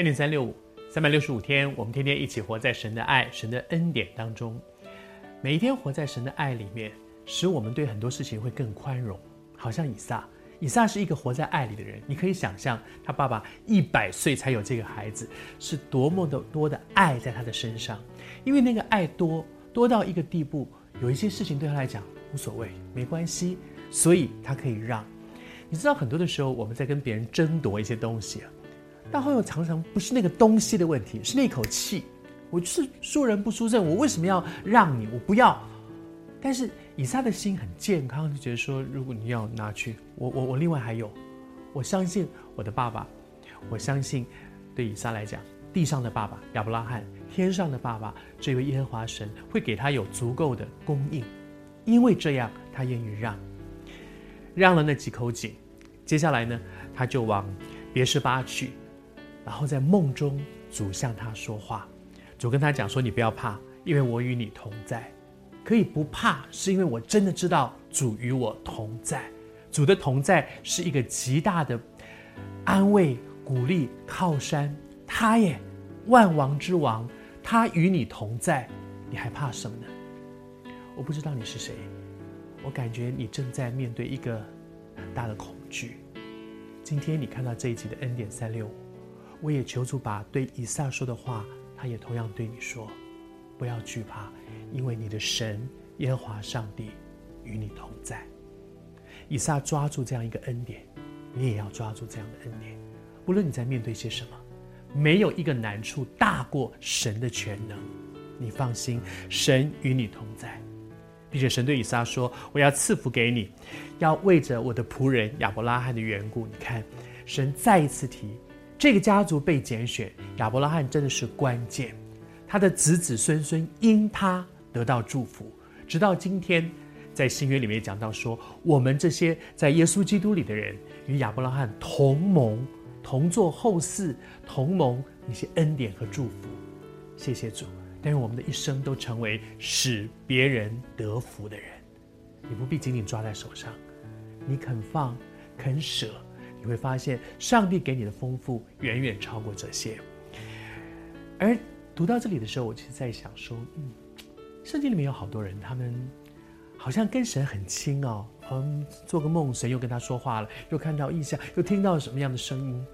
恩典三六五，三百六十五天，我们天天一起活在神的爱、神的恩典当中。每一天活在神的爱里面，使我们对很多事情会更宽容。好像以撒，以撒是一个活在爱里的人。你可以想象，他爸爸一百岁才有这个孩子，是多么的多的爱在他的身上。因为那个爱多多到一个地步，有一些事情对他来讲无所谓，没关系，所以他可以让。你知道，很多的时候我们在跟别人争夺一些东西，但后来常常不是那个东西的问题，是那口气。我就是输人不输阵，我为什么要让你？我不要。但是以撒的心很健康，就觉得说，如果你要拿去，我我我另外还有，我相信我的爸爸，我相信对以撒来讲，地上的爸爸亚伯拉罕，天上的爸爸这位耶和华神会给他有足够的供应，因为这样他愿意让。让了那几口井，接下来呢，他就往别是巴去，然后在梦中主向他说话，主跟他讲说：“你不要怕，因为我与你同在。可以不怕，是因为我真的知道主与我同在。主的同在是一个极大的安慰、鼓励、靠山。他也万王之王，他与你同在，你还怕什么呢？我不知道你是谁。”我感觉你正在面对一个很大的恐惧。今天你看到这一集的恩典三六五，我也求主把对以撒说的话，他也同样对你说：不要惧怕，因为你的神耶和华上帝与你同在。以撒抓住这样一个恩典，你也要抓住这样的恩典。无论你在面对些什么，没有一个难处大过神的全能。你放心，神与你同在。并且神对以撒说：“我要赐福给你，要为着我的仆人亚伯拉罕的缘故。”你看，神再一次提这个家族被拣选，亚伯拉罕真的是关键，他的子子孙孙因他得到祝福，直到今天，在新约里面讲到说，我们这些在耶稣基督里的人，与亚伯拉罕同盟，同作后嗣，同盟一些恩典和祝福。谢谢主。但愿我们的一生都成为使别人得福的人。你不必紧紧抓在手上，你肯放、肯舍，你会发现上帝给你的丰富远远超过这些。而读到这里的时候，我其实在想说，嗯，圣经里面有好多人，他们好像跟神很亲哦，嗯，做个梦，神又跟他说话了，又看到异象，又听到什么样的声音。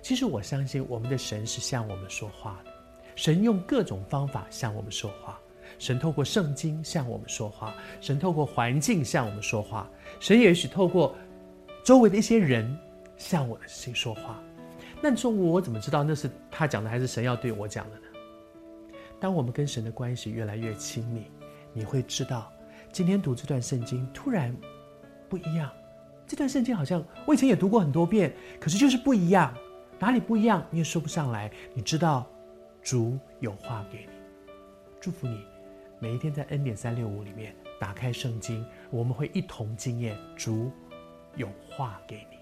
其实我相信，我们的神是向我们说话的。神用各种方法向我们说话，神透过圣经向我们说话，神透过环境向我们说话，神也许透过周围的一些人向我的心说话。那你说我怎么知道那是他讲的，还是神要对我讲的呢？当我们跟神的关系越来越亲密，你会知道，今天读这段圣经突然不一样。这段圣经好像我以前也读过很多遍，可是就是不一样。哪里不一样？你也说不上来。你知道？主有话给你，祝福你。每一天在恩典三六五里面打开圣经，我们会一同经验主有话给你。